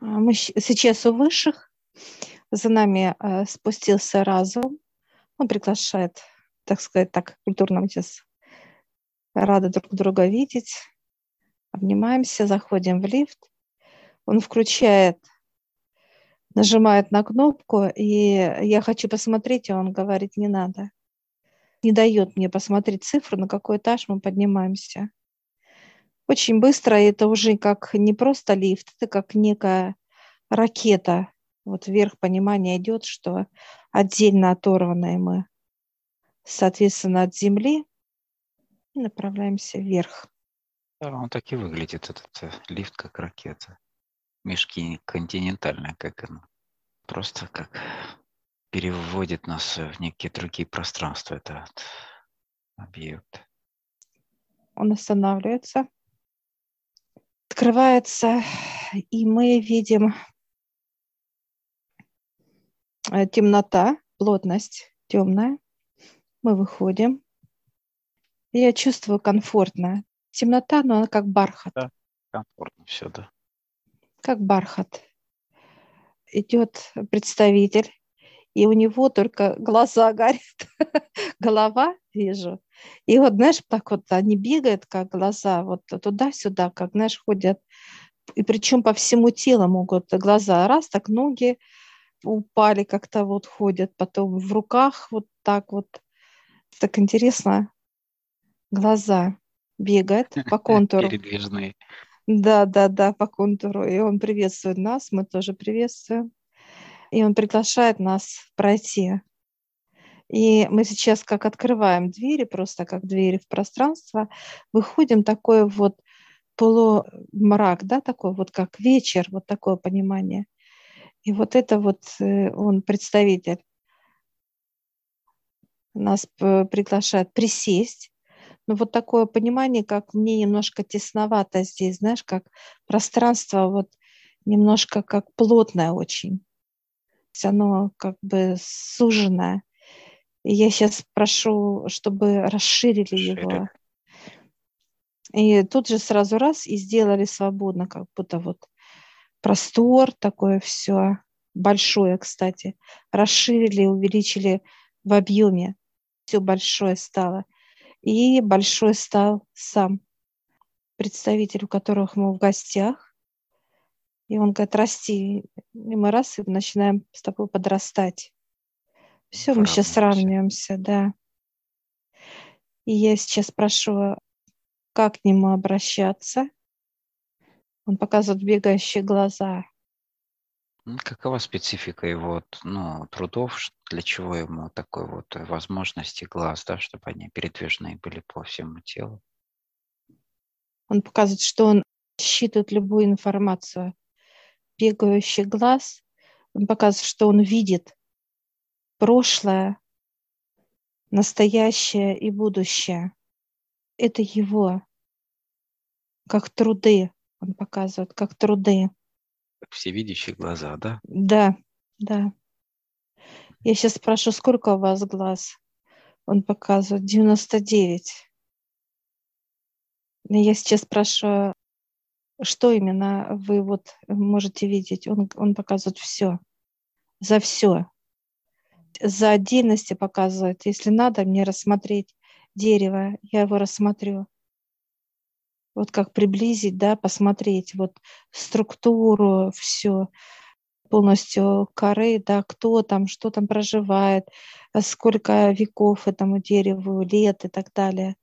А, мы сейчас у высших. За нами э, спустился разум. Он приглашает, так сказать, так культурно мы сейчас рады друг друга видеть. Обнимаемся, заходим в лифт. Он включает, нажимает на кнопку, и я хочу посмотреть, и он говорит, не надо. Не дает мне посмотреть цифру, на какой этаж мы поднимаемся очень быстро, это уже как не просто лифт, это как некая ракета. Вот вверх понимание идет, что отдельно оторванные мы, соответственно, от Земли, и направляемся вверх. Да, он так и выглядит, этот э, лифт, как ракета. Мешки континентальная, как она. Просто как переводит нас в некие другие пространства, этот объект. Он останавливается открывается, и мы видим э, темнота, плотность темная. Мы выходим. Я чувствую комфортно. Темнота, но она как бархат. Да, комфортно все, да. Как бархат. Идет представитель, и у него только глаза горят, голова вижу, и вот, знаешь, так вот они бегают, как глаза, вот туда-сюда, как, знаешь, ходят. И причем по всему телу могут глаза. Раз, так ноги упали, как-то вот ходят. Потом в руках вот так вот. Так интересно. Глаза бегают по контуру. Передвижные. Да, да, да, по контуру. И он приветствует нас, мы тоже приветствуем. И он приглашает нас пройти и мы сейчас как открываем двери, просто как двери в пространство, выходим такой вот полумрак, да, такой вот как вечер, вот такое понимание. И вот это вот э, он представитель нас приглашает присесть. Но вот такое понимание, как мне немножко тесновато здесь, знаешь, как пространство вот немножко как плотное очень. Оно как бы суженное. И я сейчас прошу, чтобы расширили Шире. его. И тут же сразу раз и сделали свободно, как будто вот простор, такое все большое, кстати. Расширили, увеличили в объеме. Все большое стало. И большой стал сам представитель, у которых мы в гостях. И он говорит, расти. И мы раз и начинаем с тобой подрастать. Все, мы сейчас сравниваемся, да. И я сейчас прошу, как к нему обращаться. Он показывает бегающие глаза. Какова специфика его ну, трудов, для чего ему такой вот возможности глаз, да, чтобы они передвижные были по всему телу? Он показывает, что он считывает любую информацию. Бегающий глаз, он показывает, что он видит прошлое, настоящее и будущее. Это его, как труды, он показывает, как труды. Всевидящие глаза, да? Да, да. Я сейчас спрошу, сколько у вас глаз? Он показывает 99. Я сейчас спрашиваю, что именно вы вот можете видеть? Он, он показывает все, за все за отдельности показывает. Если надо мне рассмотреть дерево, я его рассмотрю. Вот как приблизить, да, посмотреть вот структуру, все полностью коры, да, кто там, что там проживает, сколько веков этому дереву, лет и так далее.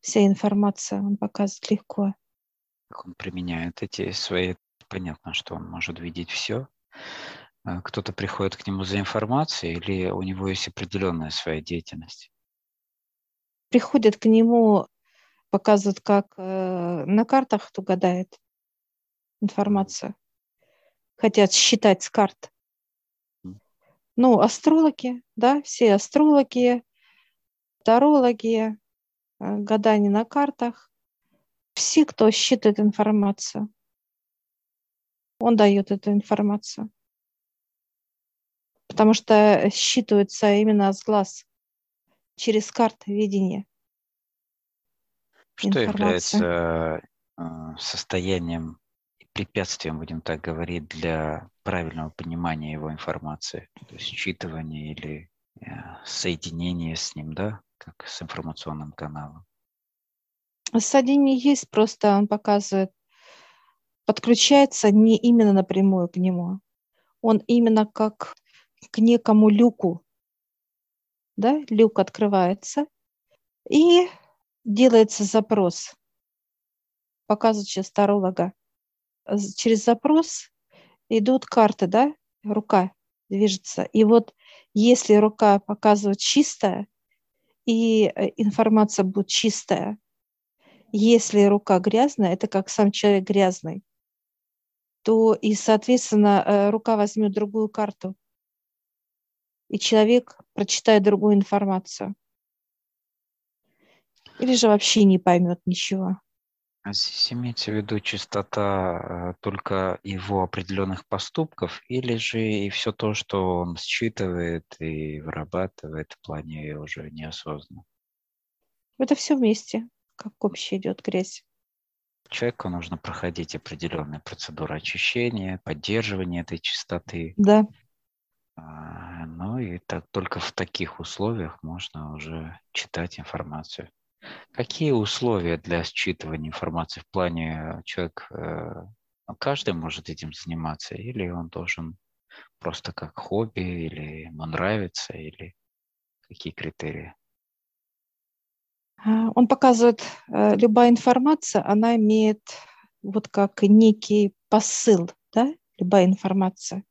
Вся информация он показывает легко. Как он применяет эти свои... Понятно, что он может видеть все, а, кто-то приходит к нему за информацией или у него есть определенная своя деятельность? Приходят к нему, показывают, как э, на картах кто гадает информацию. Хотят считать с карт. Ну, астрологи, да, все астрологи, тарологи, э, гадание на картах. Все, кто считает информацию. Он дает эту информацию потому что считывается именно с глаз, через карты видения. Что является э, состоянием препятствием, будем так говорить, для правильного понимания его информации, то есть считывания или э, соединения с ним, да, как с информационным каналом. Соединение есть, просто он показывает, подключается не именно напрямую к нему, он именно как к некому люку, да, люк открывается, и делается запрос, показывает через таролога через запрос идут карты, да, рука движется. И вот если рука показывает чистая, и э, информация будет чистая, если рука грязная, это как сам человек грязный, то и, соответственно, э, рука возьмет другую карту, и человек прочитает другую информацию. Или же вообще не поймет ничего. А здесь имеется в виду чистота э, только его определенных поступков или же и все то, что он считывает и вырабатывает в плане уже неосознанно? Это все вместе, как общая идет грязь. Человеку нужно проходить определенные процедуры очищения, поддерживания этой чистоты. Да. А, ну и так только в таких условиях можно уже читать информацию. Какие условия для считывания информации в плане человек, э, ну, каждый может этим заниматься, или он должен просто как хобби, или ему нравится, или какие критерии? А, он показывает, э, любая информация, она имеет вот как некий посыл, да, любая информация.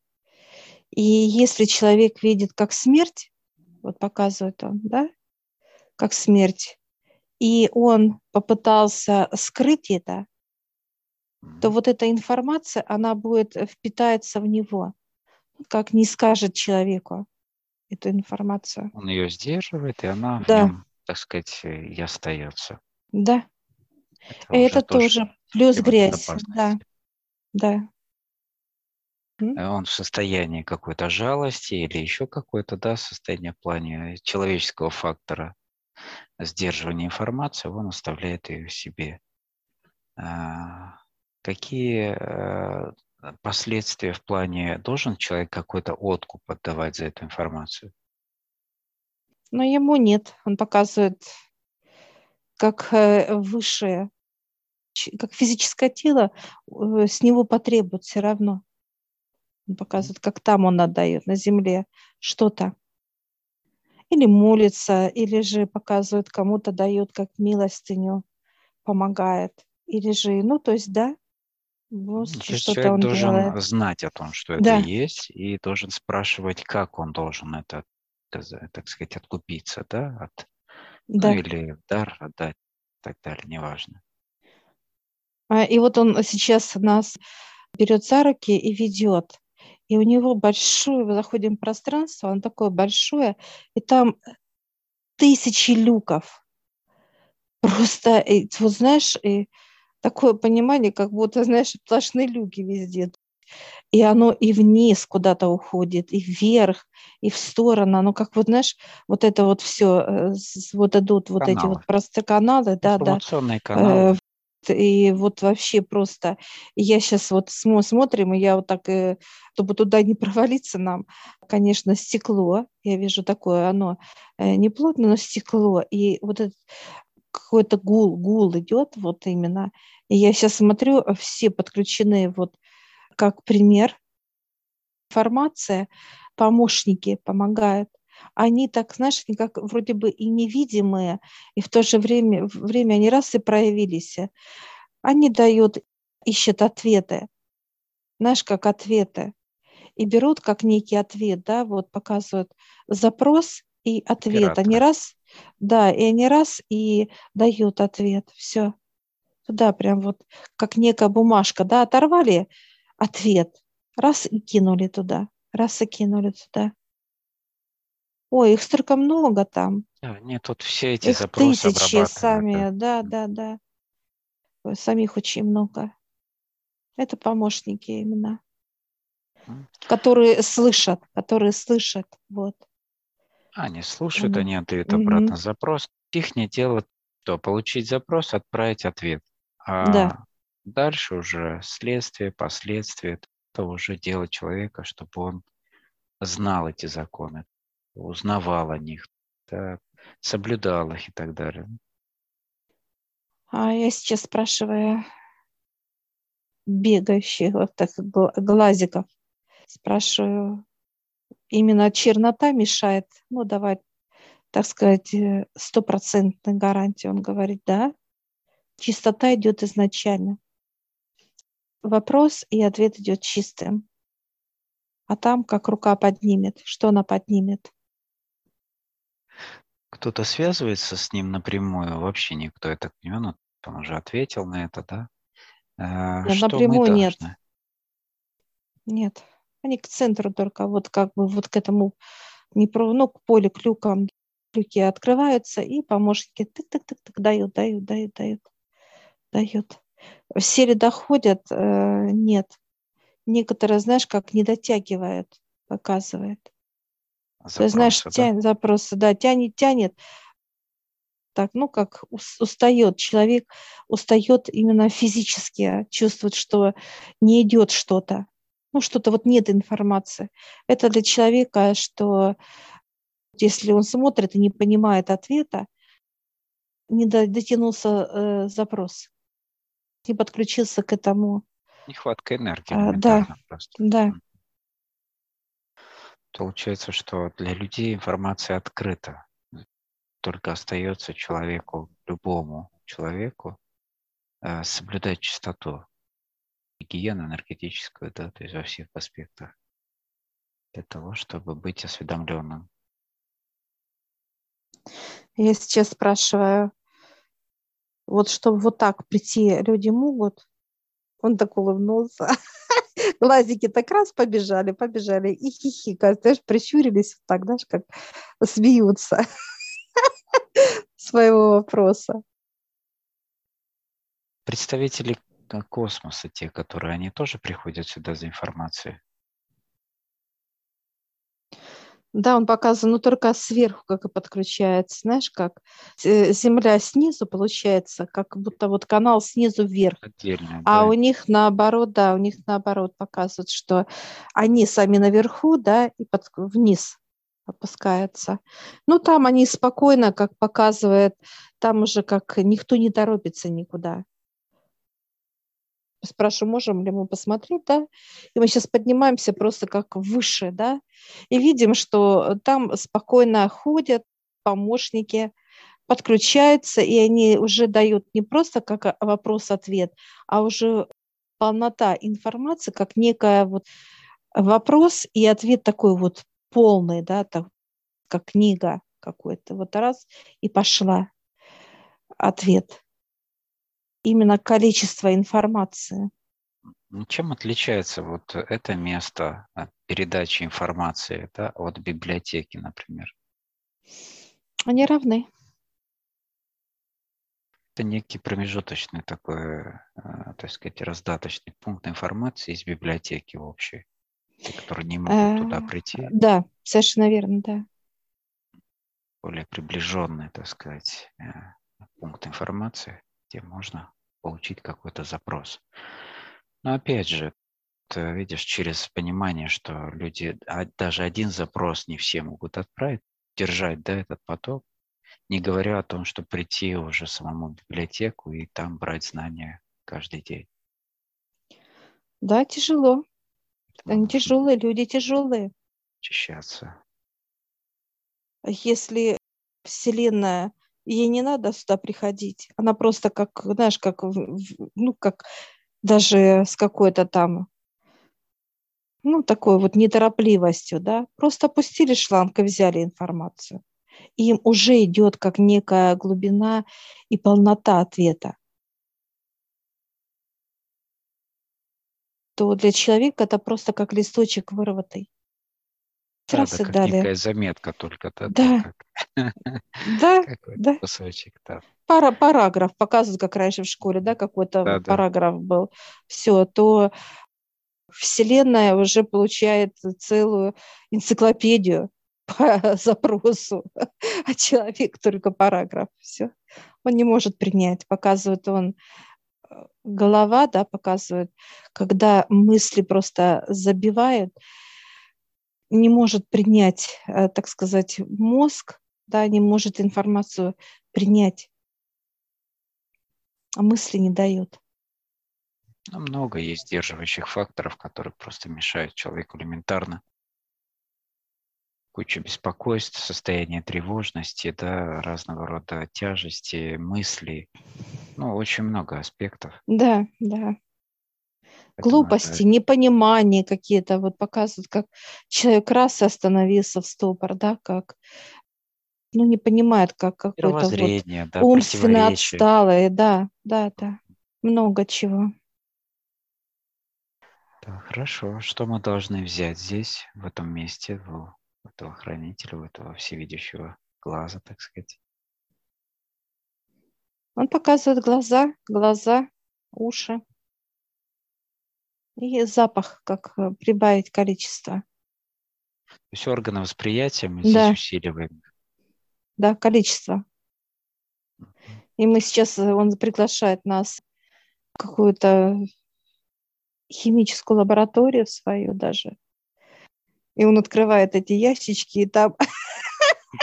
И если человек видит как смерть, вот показывает он, да, как смерть, и он попытался скрыть это, то вот эта информация, она будет э, впитается в него, как не скажет человеку эту информацию. Он ее сдерживает, и она да. в нем, так сказать, э, и остается. Да. Это, это тоже, тоже плюс грязь. Да. Да. Э, он в состоянии какой-то жалости или еще какое-то, да, состояние в плане человеческого фактора сдерживания информации, он оставляет ее себе. А, какие э, последствия в плане, должен человек какой-то откуп отдавать за эту информацию? Но ему нет. Он показывает, как э, высшее, как физическое тело э, с него потребует все равно. Он показывает, как там он отдает на земле что-то или молится, или же показывает кому-то, дает как милостыню, помогает, или же, ну, то есть, да, вот что-то человек он должен делает. знать о том, что да. это есть, и должен спрашивать, как он должен это, так сказать, откупиться, да, от, ну, да. ну, или дар отдать, и так далее, неважно. А, и вот он сейчас нас берет за руки и ведет и у него большое, мы заходим в пространство, оно такое большое, и там тысячи люков. Просто, и, вот знаешь, и такое понимание, как будто, знаешь, сплошные люки везде. И оно и вниз куда-то уходит, и вверх, и в сторону. Оно как вот, знаешь, вот это вот все, э, вот идут вот каналы. эти вот просто каналы, да, да. Каналы. Э, и вот вообще просто я сейчас вот смотрим, и я вот так, э, чтобы туда не провалиться нам, конечно, стекло, я вижу такое, оно не плотно, но стекло, и вот этот какой-то гул, гул идет вот именно. И я сейчас смотрю, все подключены вот как пример. Информация, помощники помогают они так, знаешь, как вроде бы и невидимые, и в то же время, время они раз и проявились. Они дают, ищут ответы, знаешь, как ответы, и берут как некий ответ, да, вот показывают запрос и ответ. Оператор. Они раз, да, и они раз и дают ответ. Все. Туда прям вот как некая бумажка, да, оторвали ответ, раз и кинули туда, раз и кинули туда. Ой, их столько много там. Да, нет, тут все эти их запросы тысячи сами, да, да, да. Ой, самих очень много. Это помощники именно, которые слышат, которые слышат, вот. Они слушают, mm-hmm. они отдают обратно mm-hmm. запрос. Их не дело то получить запрос, отправить ответ. А да. Дальше уже следствие, последствия, это уже дело человека, чтобы он знал эти законы, узнавал о них, так, соблюдал их и так далее. А я сейчас спрашиваю бегающих вот так глазиков, спрашиваю, именно чернота мешает, ну, давай, так сказать, э, стопроцентной гарантии. Он говорит, да, чистота идет изначально. Вопрос и ответ идет чистым. А там как рука поднимет, что она поднимет? Кто-то связывается с ним напрямую, вообще никто, я так понимаю, ну, он уже ответил на это, да? А, нет, напрямую нет. Нет. Они к центру только, вот как бы вот к этому, не про, ну, к полю, к люкам, люки открываются, и помощники тык-тык-тык-тык дают, дают, дают, дают, дают. Все ли доходят? Э, нет. Некоторые, знаешь, как не дотягивают, показывает. Запросы, Ты знаешь, да? тянет, запросы, да, тянет, тянет. Так, ну, как устает, человек устает именно физически, чувствует, что не идет что-то. Ну, что-то вот нет информации. Это для человека, что если он смотрит и не понимает ответа, не дотянулся э, запрос, не подключился к этому. Нехватка энергии. А, да, просто. да. Получается, что для людей информация открыта. Только остается человеку, любому человеку, э, соблюдать чистоту, гигиену энергетическую, да, то есть во всех аспектах, для того, чтобы быть осведомленным. Я сейчас спрашиваю, вот чтобы вот так прийти люди могут? Он так улыбнулся. глазики так раз побежали, побежали и хихикают, знаешь, прищурились так, знаешь, как смеются своего вопроса. Представители космоса, те, которые они тоже приходят сюда за информацией? Да, он показан, но только сверху как и подключается. Знаешь, как Земля снизу получается, как будто вот канал снизу вверх. Отдельно, а да. у них наоборот, да, у них наоборот показывают, что они сами наверху, да, и под, вниз опускаются. Ну, там они спокойно, как показывает, там уже как никто не торопится никуда спрашиваю, можем ли мы посмотреть, да, и мы сейчас поднимаемся просто как выше, да, и видим, что там спокойно ходят помощники, подключаются, и они уже дают не просто как вопрос-ответ, а уже полнота информации, как некая вот вопрос и ответ такой вот полный, да, так, как книга какой-то. Вот раз и пошла ответ именно количество информации. Ну, чем отличается вот это место передачи информации да, от библиотеки, например? Они равны. Это некий промежуточный такой, э, так сказать, раздаточный пункт информации из библиотеки общей, которые не могут туда э, прийти. Да, совершенно верно, да. Более приближенный, так сказать, э, пункт информации, где можно получить какой-то запрос. Но опять же, ты видишь, через понимание, что люди, а даже один запрос не все могут отправить, держать да, этот поток, не говоря о том, что прийти уже самому в библиотеку и там брать знания каждый день. Да, тяжело. Они тяжелые, люди тяжелые. Очищаться. Если Вселенная ей не надо сюда приходить. Она просто как, знаешь, как, ну, как даже с какой-то там, ну, такой вот неторопливостью, да, просто опустили шланг и взяли информацию. И им уже идет как некая глубина и полнота ответа. то для человека это просто как листочек вырватый. Да, да, и как далее. некая заметка только. Да, да, да, да. кусочек, да. Пара, параграф показывают, как раньше в школе, да, какой-то да, параграф да. был. Все, то Вселенная уже получает целую энциклопедию по запросу, а человек только параграф. Все. Он не может принять. Показывает он голова, да, показывает, когда мысли просто забивают, не может принять, э, так сказать, мозг, да, не может информацию принять, а мысли не дает. Ну, много есть сдерживающих факторов, которые просто мешают человеку элементарно. Куча беспокойств, состояние тревожности, да, разного рода тяжести, мысли. Ну, очень много аспектов. Да, да. Глупости, это... непонимание какие-то вот показывают, как человек раз остановился в стопор, да, как ну, не понимает, как какой-то вот да, умственно отсталый, да, да, да, много чего. Да, хорошо. Что мы должны взять здесь, в этом месте, в, у этого хранителя, у этого всевидящего глаза, так сказать? Он показывает глаза, глаза, уши. И запах, как э, прибавить количество. То есть органы восприятия мы да. здесь усиливаем. Да, количество. И мы сейчас, э, он приглашает нас в какую-то химическую лабораторию свою даже. И он открывает эти ящички, и там...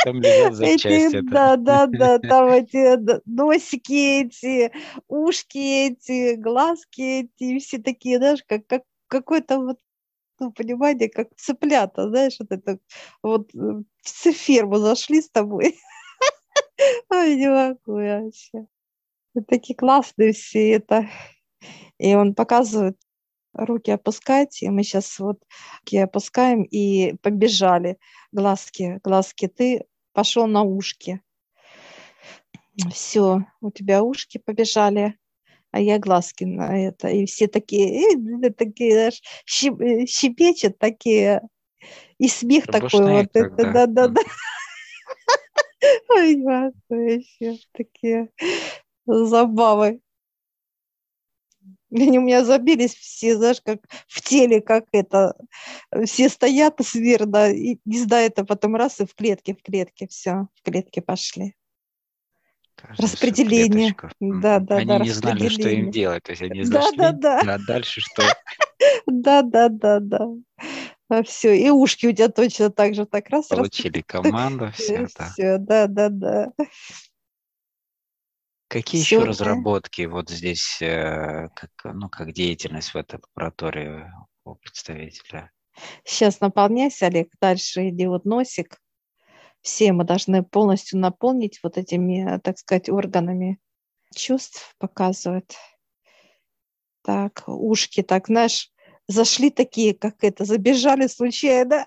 Там лежат запчасти. Эти, да, да, да, там эти носики эти, ушки эти, глазки эти, все такие, знаешь, как, как какой-то вот ну, понимание, как цыплята, знаешь, вот это вот в ферму зашли с тобой. Ой, не могу вообще. Такие классные все это. И он показывает руки опускать, и мы сейчас вот руки опускаем и побежали. Глазки, глазки, ты пошел на ушки. Все, у тебя ушки побежали, а я глазки на это. И все такие, э, такие, щип, э, щепечет такие, и смех такой вот. Это, да, да, да. Ой, вообще такие забавы. Они у меня забились все, знаешь, как в теле, как это, все стоят смирно, и не знаю, это потом раз и в клетке, в клетке, все, в клетке пошли. Каждая распределение. Да, да, они да. не знали, что им делать. То есть они зашли, да, да, да. а дальше что? Да, да, да, да. А все, и ушки у тебя точно так же так раз. Получили команду, все, да. Все, да, да, да. Какие Всё, еще разработки вот здесь, э, как, ну, как деятельность в этой лаборатории у представителя? Сейчас наполняйся, Олег, дальше иди вот носик. Все мы должны полностью наполнить вот этими, так сказать, органами чувств показывает. Так, ушки, так, знаешь, зашли такие, как это, забежали случайно.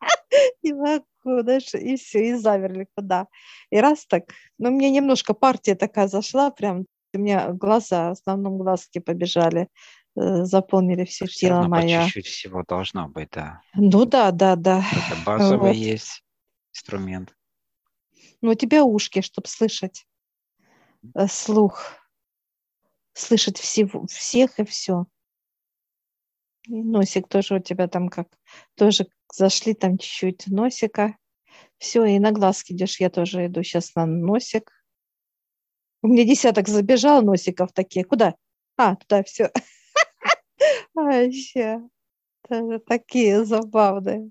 Не могу знаешь, и все, и замерли куда. И раз так, ну, мне немножко партия такая зашла, прям у меня глаза, в основном глазки побежали, э, заполнили все, все тело мое. чуть-чуть всего должно быть, да. Ну да, да, да. Это базовый вот. есть инструмент. Ну, у тебя ушки, чтобы слышать, э, слух, слышать всего, всех и все. Носик тоже у тебя там как, тоже зашли там чуть-чуть носика. Все, и на глазки идешь, я тоже иду сейчас на носик. У меня десяток забежал носиков такие. Куда? А, туда все. Вообще. Такие забавные.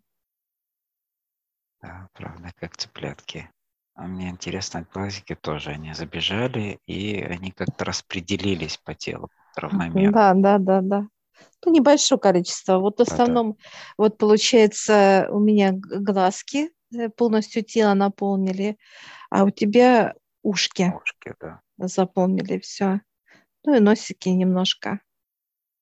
Да, правда, как цыплятки. А мне интересно, глазики тоже, они забежали, и они как-то распределились по телу равномерно. Да, да, да, да. Ну, небольшое количество. Вот в основном, да, да. вот получается, у меня глазки э, полностью тело наполнили, а у тебя ушки, ушки да. заполнили все. Ну и носики немножко.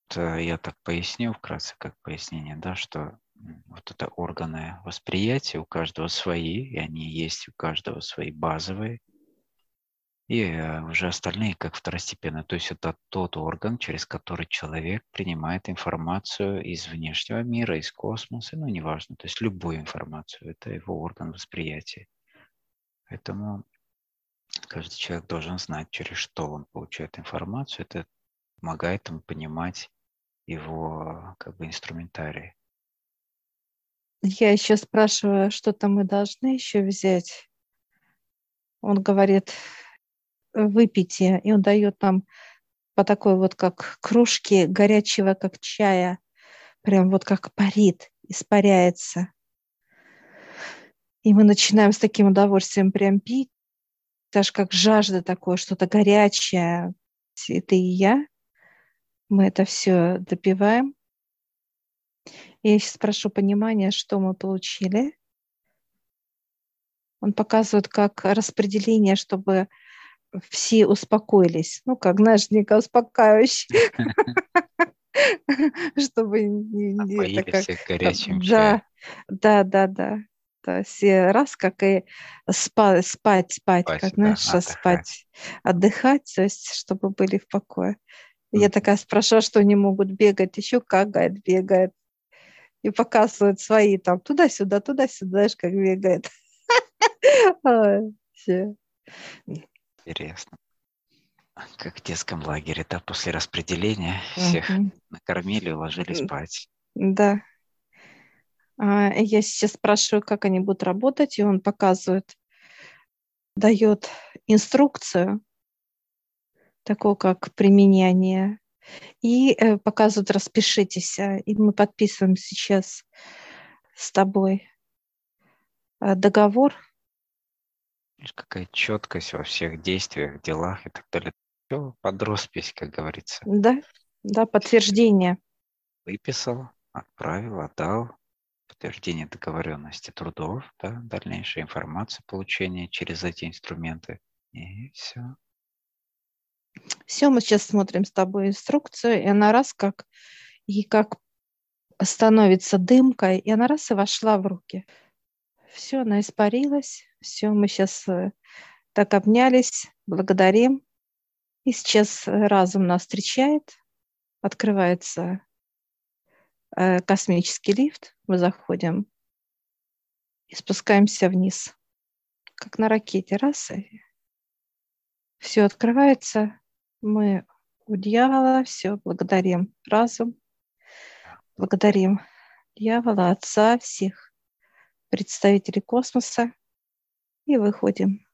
Это я так поясню вкратце, как пояснение, да, что вот это органы восприятия у каждого свои, и они есть у каждого свои базовые, и э, уже остальные как второстепенные. То есть это тот орган, через который человек принимает информацию из внешнего мира, из космоса, ну неважно, то есть любую информацию. Это его орган восприятия. Поэтому каждый человек должен знать, через что он получает информацию. Это помогает ему понимать его как бы инструментарий. Я еще спрашиваю, что-то мы должны еще взять. Он говорит, выпейте, и он дает нам по такой вот как кружке горячего, как чая, прям вот как парит, испаряется. И мы начинаем с таким удовольствием прям пить, даже как жажда такое, что-то горячее. И ты и я. Мы это все допиваем. Я сейчас прошу понимания, что мы получили. Он показывает как распределение, чтобы все успокоились. Ну, как, знаешь, некое успокаивающее. Чтобы не... всех горячим Да, да, да, да. То есть раз, как и спать, спать, спать, как, знаешь, спать, отдыхать, то есть, чтобы были в покое. Я такая спрашиваю, что они могут бегать, еще говорит, бегает. И показывают свои там туда-сюда, туда-сюда, знаешь, как бегает. Интересно. Как в детском лагере, да, после распределения всех угу. накормили, уложили спать. Да. А, я сейчас спрашиваю, как они будут работать, и он показывает, дает инструкцию, такого как применение, и э, показывают, распишитесь, а, и мы подписываем сейчас с тобой договор – какая четкость во всех действиях, делах и так далее. Все под роспись, как говорится. Да, да, подтверждение. Выписал, отправил, отдал. Подтверждение договоренности трудов, да, дальнейшая информация получения через эти инструменты. И все. Все, мы сейчас смотрим с тобой инструкцию, и она раз как и как становится дымкой, и она раз и вошла в руки. Все, она испарилась. Все, мы сейчас э, так обнялись, благодарим. И сейчас разум нас встречает, открывается э, космический лифт, мы заходим и спускаемся вниз, как на ракете. Раз, и все открывается, мы у дьявола, все, благодарим разум, благодарим дьявола, отца всех, представители космоса и выходим.